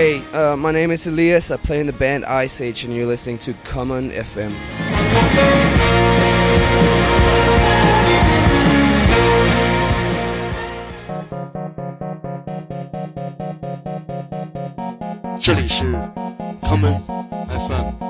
Hey, uh, my name is Elias. I play in the band Ice Age, and you're listening to Common FM. 这里是 Common FM。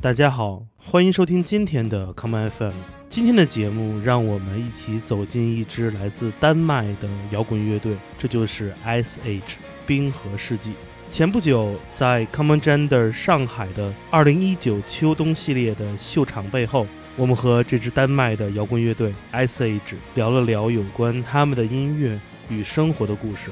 大家好， 欢迎收听今天的 Come FM。今天的节目，让我们一起走进一支来自丹麦的摇滚乐队，这就是 Ice Age 冰河世纪。前不久，在 Common Gender 上海的2019秋冬系列的秀场背后，我们和这支丹麦的摇滚乐队 Ice Age 聊了聊有关他们的音乐与生活的故事。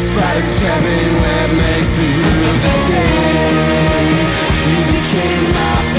stabbing web makes me rue the day. You became my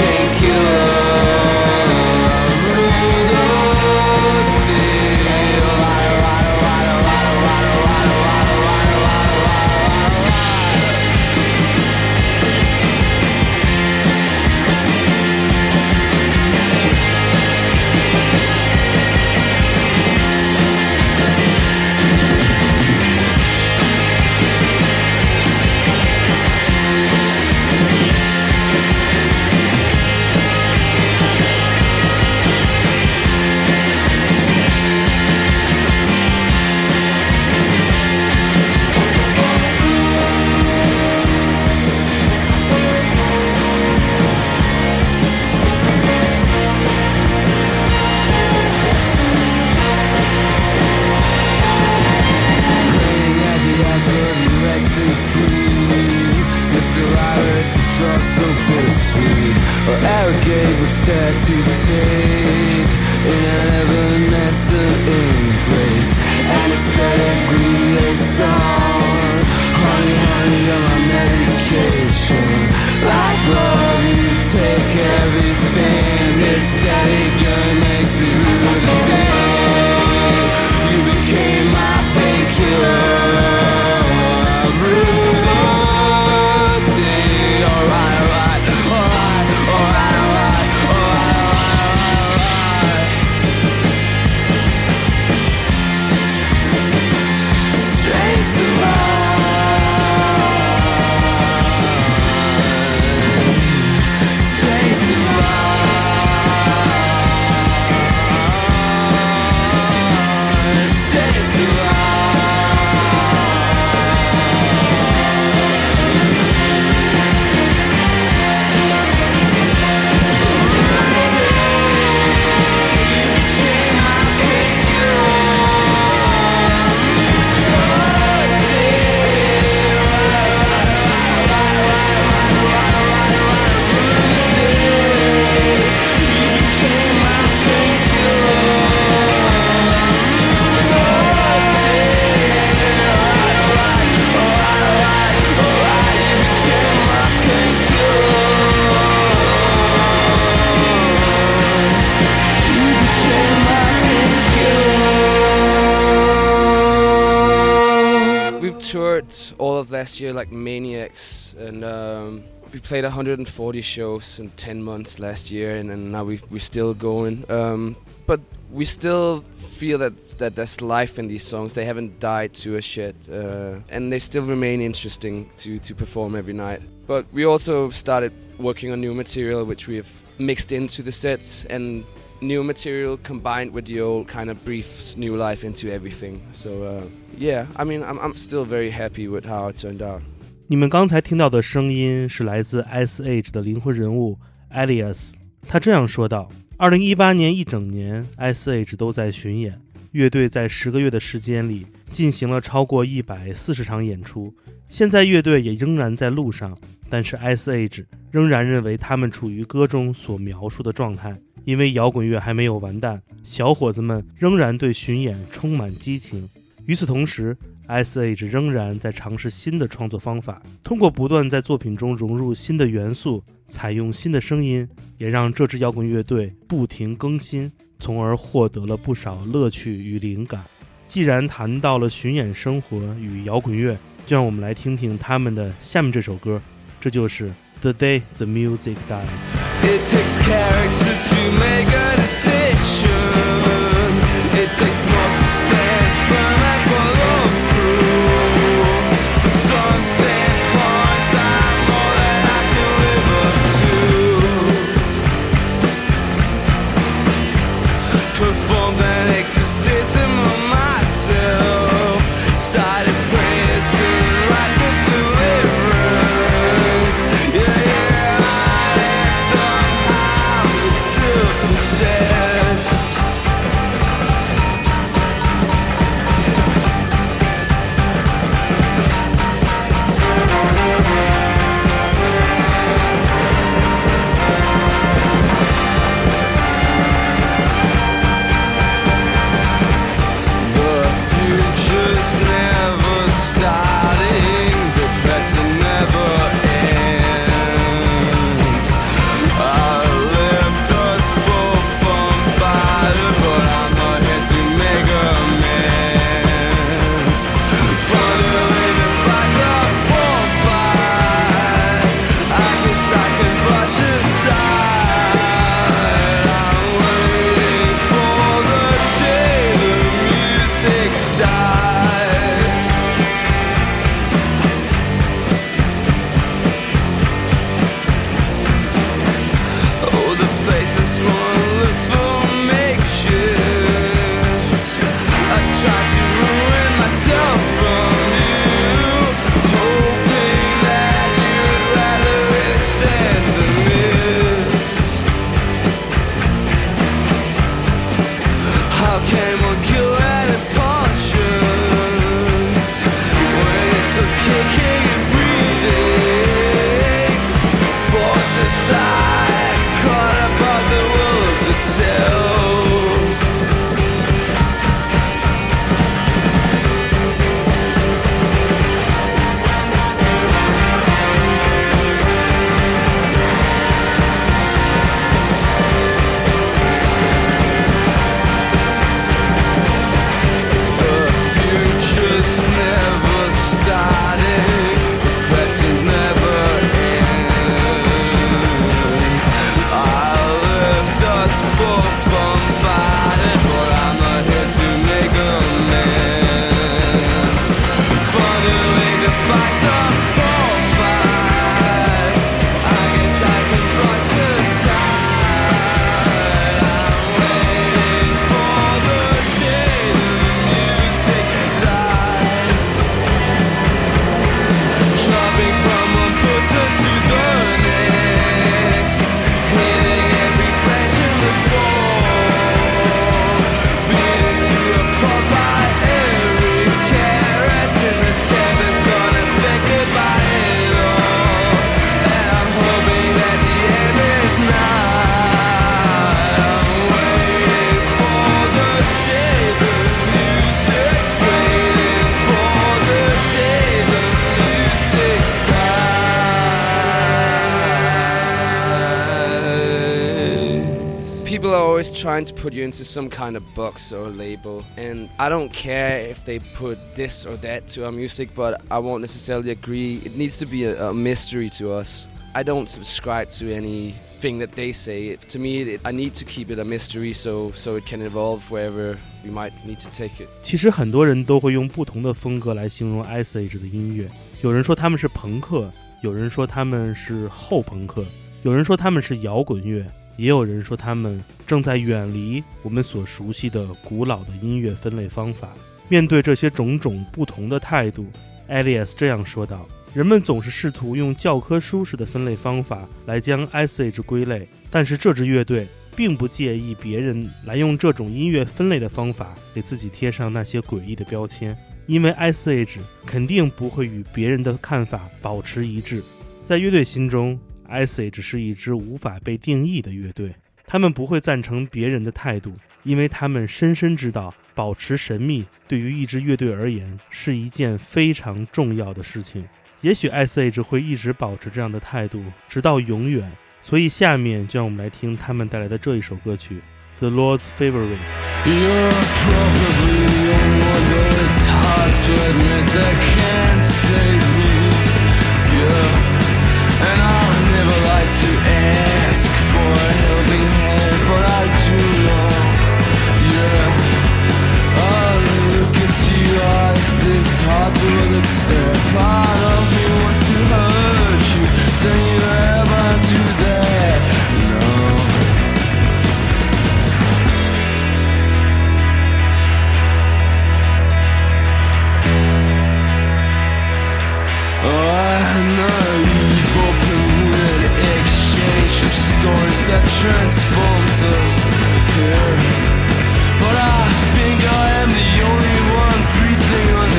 year like maniacs, and um, we played 140 shows in 10 months last year, and, then now we, we're still going. Um, but we still feel that, that there's life in these songs. They haven't died to us yet, uh, and they still remain interesting to, to perform every night. But we also started working on new material, which we have mixed into the set, and new material combined with the old kind of briefs new life into everything. So uh, yeah, I mean, I'm I'm still very happy with how it turned out. 你们刚才听到的声音是来自 Ice Age 的灵魂人物 Elias，他这样说道：“二零一八年一整年，Ice Age 都在巡演，乐队在十个月的时间里进行了超过一百四十场演出。现在乐队也仍然在路上，但是 Ice Age 仍然认为他们处于歌中所描述的状态，因为摇滚乐还没有完蛋，小伙子们仍然对巡演充满激情。与此同时，Ice Age 仍然在尝试新的创作方法，通过不断在作品中融入新的元素，采用新的声音，也让这支摇滚乐队不停更新，从而获得了不少乐趣与灵感。既然谈到了巡演生活与摇滚乐，就让我们来听听他们的下面这首歌，这就是《The Day the Music Dies》。It takes character to make a decision. It takes more trying to put you into some kind of box or label, and I don't care if they put this or that to our music, but I won't necessarily agree. It needs to be a, a mystery to us. I don't subscribe to anything that they say. To me, it, I need to keep it a mystery so so it can evolve wherever we might need to take it. 其实很多人都会用不同的风格来形容 Ice Age 的音乐，有人说他们是朋克，有人说他们是后朋克，有人说他们是摇滚乐， 也有人说他们正在远离我们所熟悉的古老的音乐分类方法。面对这些种种不同的态度，Elias 这样说道：“人们总是试图用教科书式的分类方法来将 Ice Age 归类，但是这支乐队并不介意别人来用这种音乐分类的方法给自己贴上那些诡异的标签，因为 Ice Age 肯定不会与别人的看法保持一致。在乐队心中，Ice Age 是一支无法被定义的乐队，他们不会赞成别人的态度，因为他们深深知道，保持神秘对于一支乐队而言是一件非常重要的事情。也许 S.H 会一直保持这样的态度，直到永远。所以，下面就让我们来听他们带来的这一首歌曲《The Lord's Favorite this hard-blooded stare. Part of me wants to hurt you. Don't you ever do that? No. Oh, naive open-winded exchange of stories that transforms us. Yeah. But I think I am the only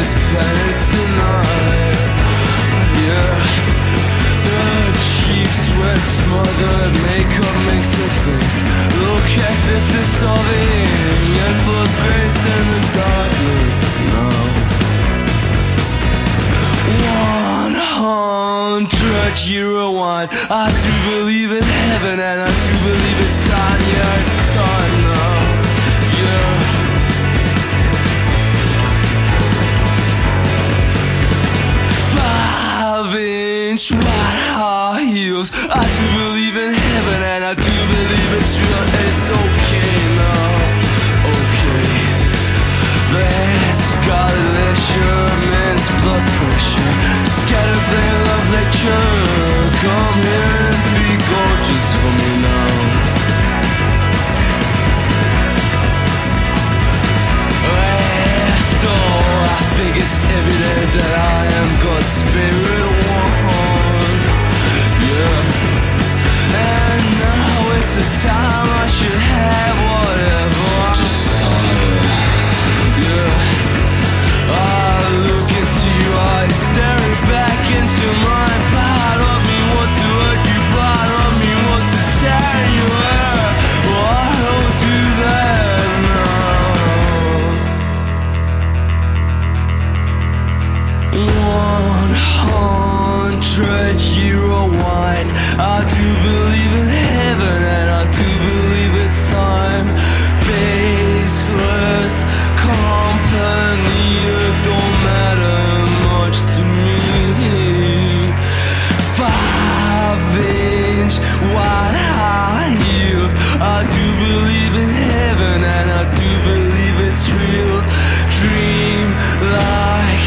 this planet tonight. Yeah. The cheap sweat smothered makeup makes face look as if dissolving in the darkness. One hundred euro wine. I do believe in heaven and I do believe it's time. Yeah, it's time now. Yeah. Inch wide high heels. I do believe in heaven and I do believe it's real. It's okay now. Okay. There's scarlet leisure, men's blood pressure Scattered their love lecture Come here and be gorgeous for me now believe in heaven, and I do believe it's real. Dream like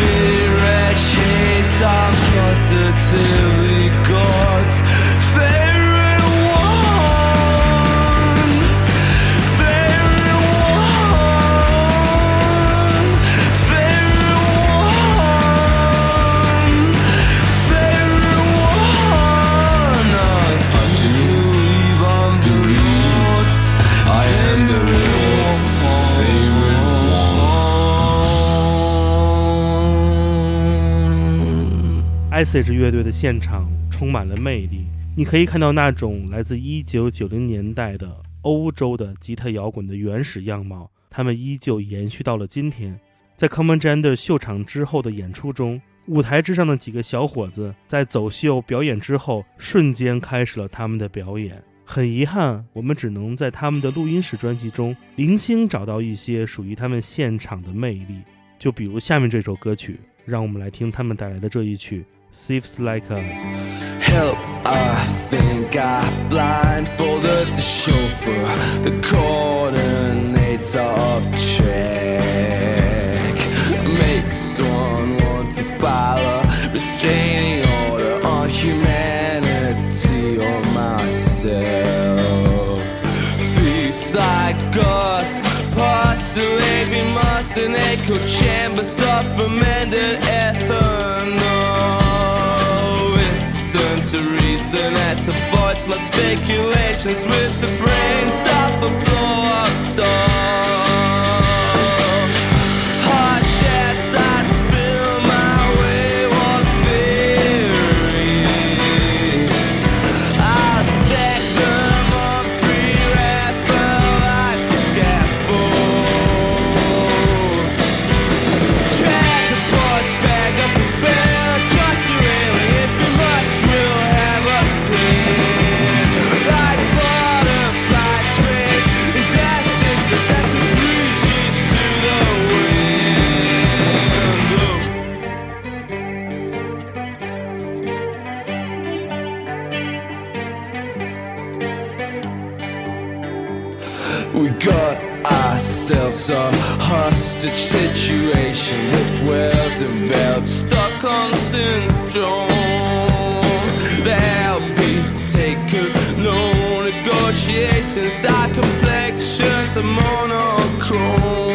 mirror chase. I'm positively one. S.H 乐队的现场充满了魅力，你可以看到那种来自1990年代的欧洲的吉他摇滚的原始样貌，他们依旧延续到了今天。在 Common Gender 秀场之后的演出中，舞台之上的几个小伙子在走秀表演之后，瞬间开始了他们的表演。很遗憾，我们只能在他们的录音室专辑中零星找到一些属于他们现场的魅力。就比如下面这首歌曲，让我们来听他们带来的这一曲《Thieves Like Us》。Help, I think I blindfolded the chauffeur, the coordinator of track. Makes one want to file a restraining order on humanity or myself. Thieves like us postulate we must in echo chambers of fermented ethanol. Listen to reason that avoids my speculations with the brains of a blow up doll. miracle.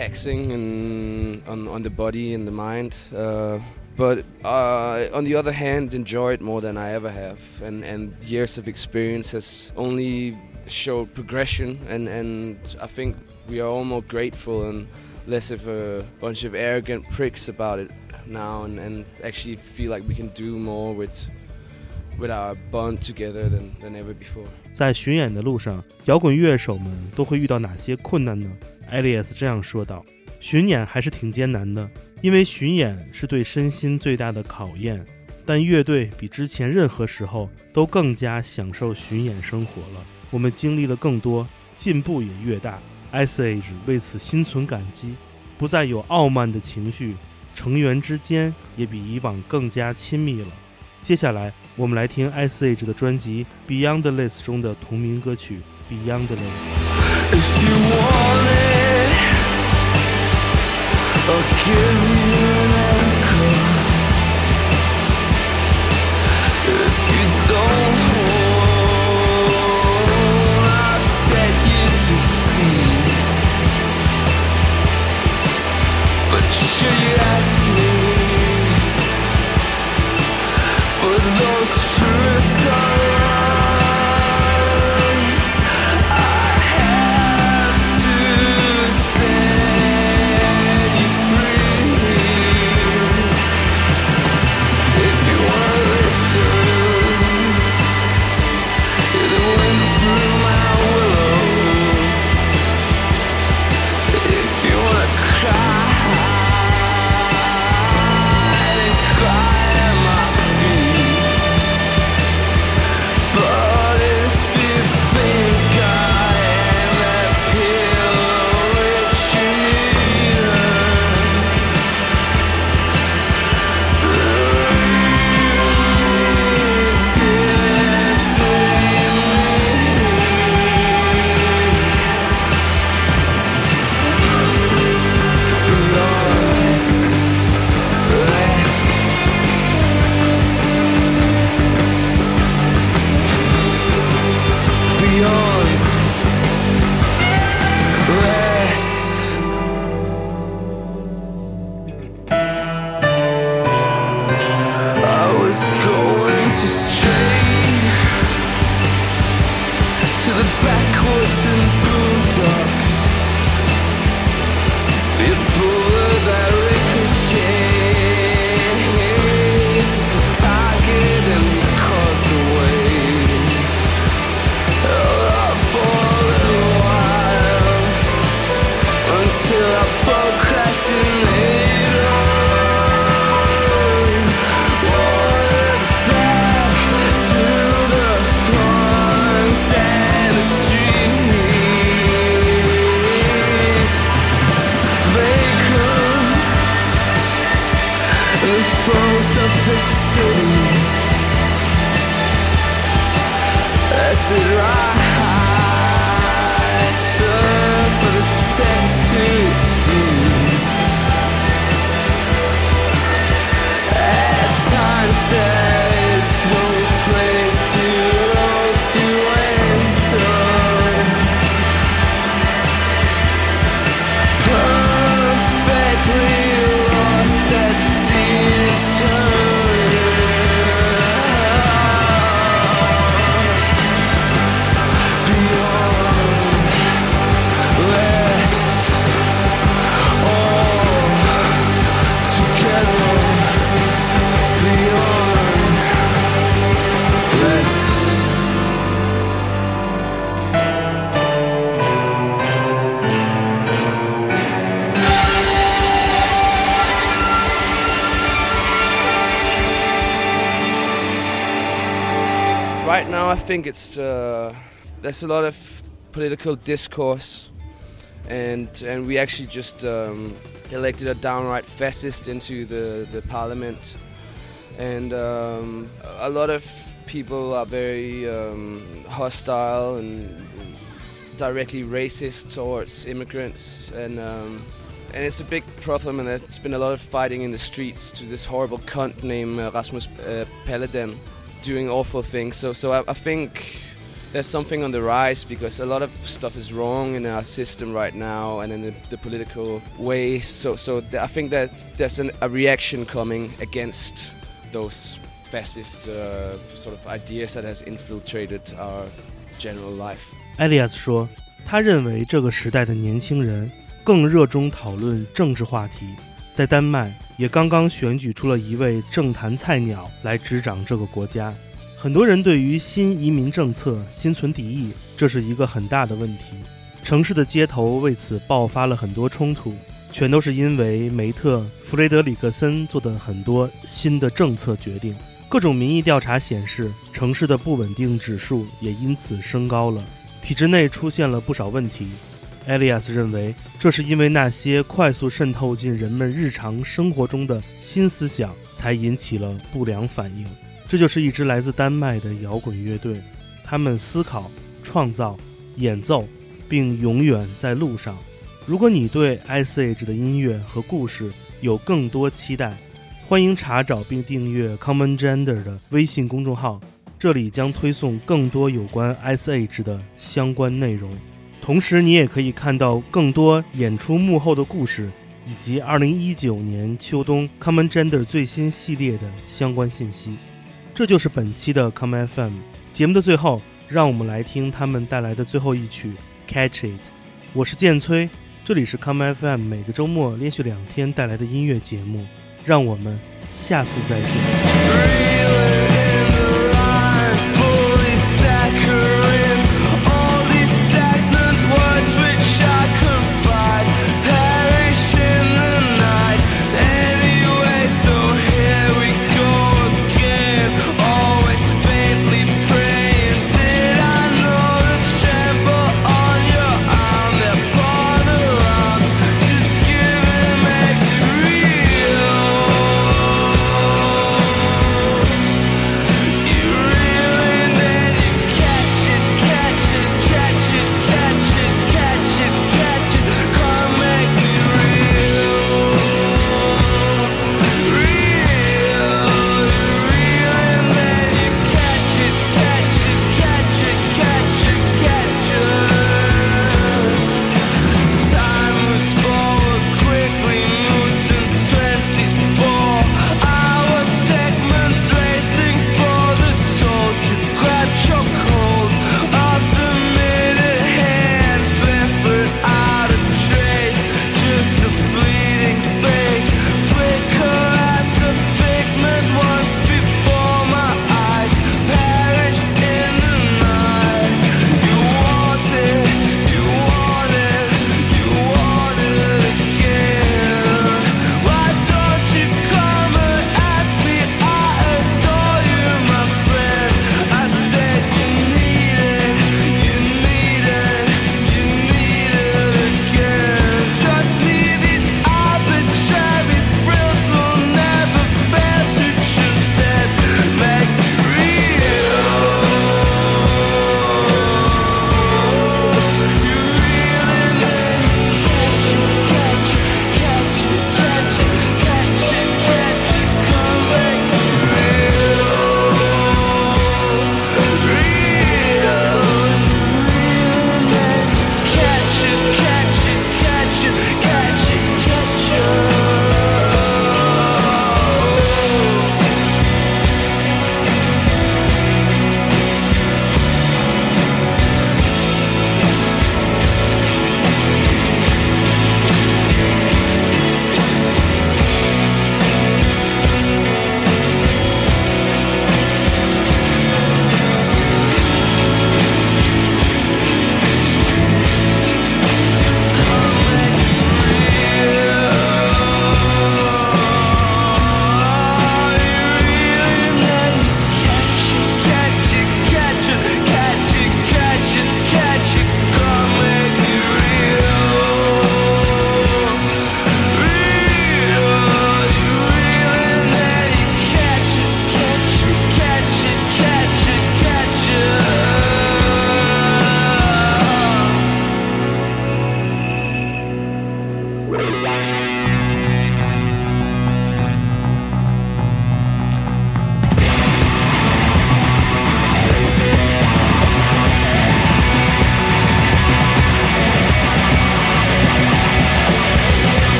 Taxing and on on the body and the mind. Uh, but uh, on the other hand, enjoy it more than I ever have. And and years of experience has only showed progression. And and I think we are all more grateful and less of a bunch of arrogant pricks about it now. And, and actually feel like we can do more with with our bond together than than ever before. 在巡演的路上，摇滚乐手们都会遇到哪些困难呢？Elias 这样说道：“巡演还是挺艰难的，因为巡演是对身心最大的考验。但乐队比之前任何时候都更加享受巡演生活了。我们经历了更多，进步也越大。Ice Age 为此心存感激，不再有傲慢的情绪，成员之间也比以往更加亲密了。”接下来，我们来听 Ice Age 的专辑《Beyond the List》中的同名歌曲《Beyondless I think it's uh, there's a lot of political discourse, and and we actually just um, elected a downright fascist into the the parliament, and um, a lot of people are very um, hostile and directly racist towards immigrants, and um, and it's a big problem, and there's been a lot of fighting in the streets to this horrible cunt named uh, Rasmus uh, Paludan doing awful things. So, so I, I think there's something on the rise because a lot of stuff is wrong in our system right now and in the, the political way. So, so th- I think that there's an, a reaction coming against those fascist uh, sort of ideas that has infiltrated our general life. 艾利亚斯说，他认为这个时代的年轻人更热衷讨论政治话题。在丹麦， 也刚刚选举出了一位政坛菜鸟来执掌这个国家。很多人对于新移民政策心存敌意，这是一个很大的问题。城市的街头为此爆发了很多冲突，全都是因为梅特·弗雷德里克森做的很多新的政策决定。各种民意调查显示，城市的不稳定指数也因此升高了。体制内出现了不少问题。埃利亚斯认为，这是因为那些快速渗透进人们日常生活中的新思想，才引起了不良反应。这就是一支来自丹麦的摇滚乐队，他们思考、创造、演奏，并永远在路上。如果你对 Ice Age 的音乐和故事有更多期待，欢迎查找并订阅 Common Gender 的微信公众号，这里将推送更多有关 Ice Age 的相关内容。同时，你也可以看到更多演出幕后的故事，以及2019年秋冬 Common Gender 最新系列的相关信息。这就是本期的 Common FM 节目的最后，让我们来听他们带来的最后一曲《Catch It》。我是建崔，这里是 Common FM 每个周末连续两天带来的音乐节目，让我们下次再见。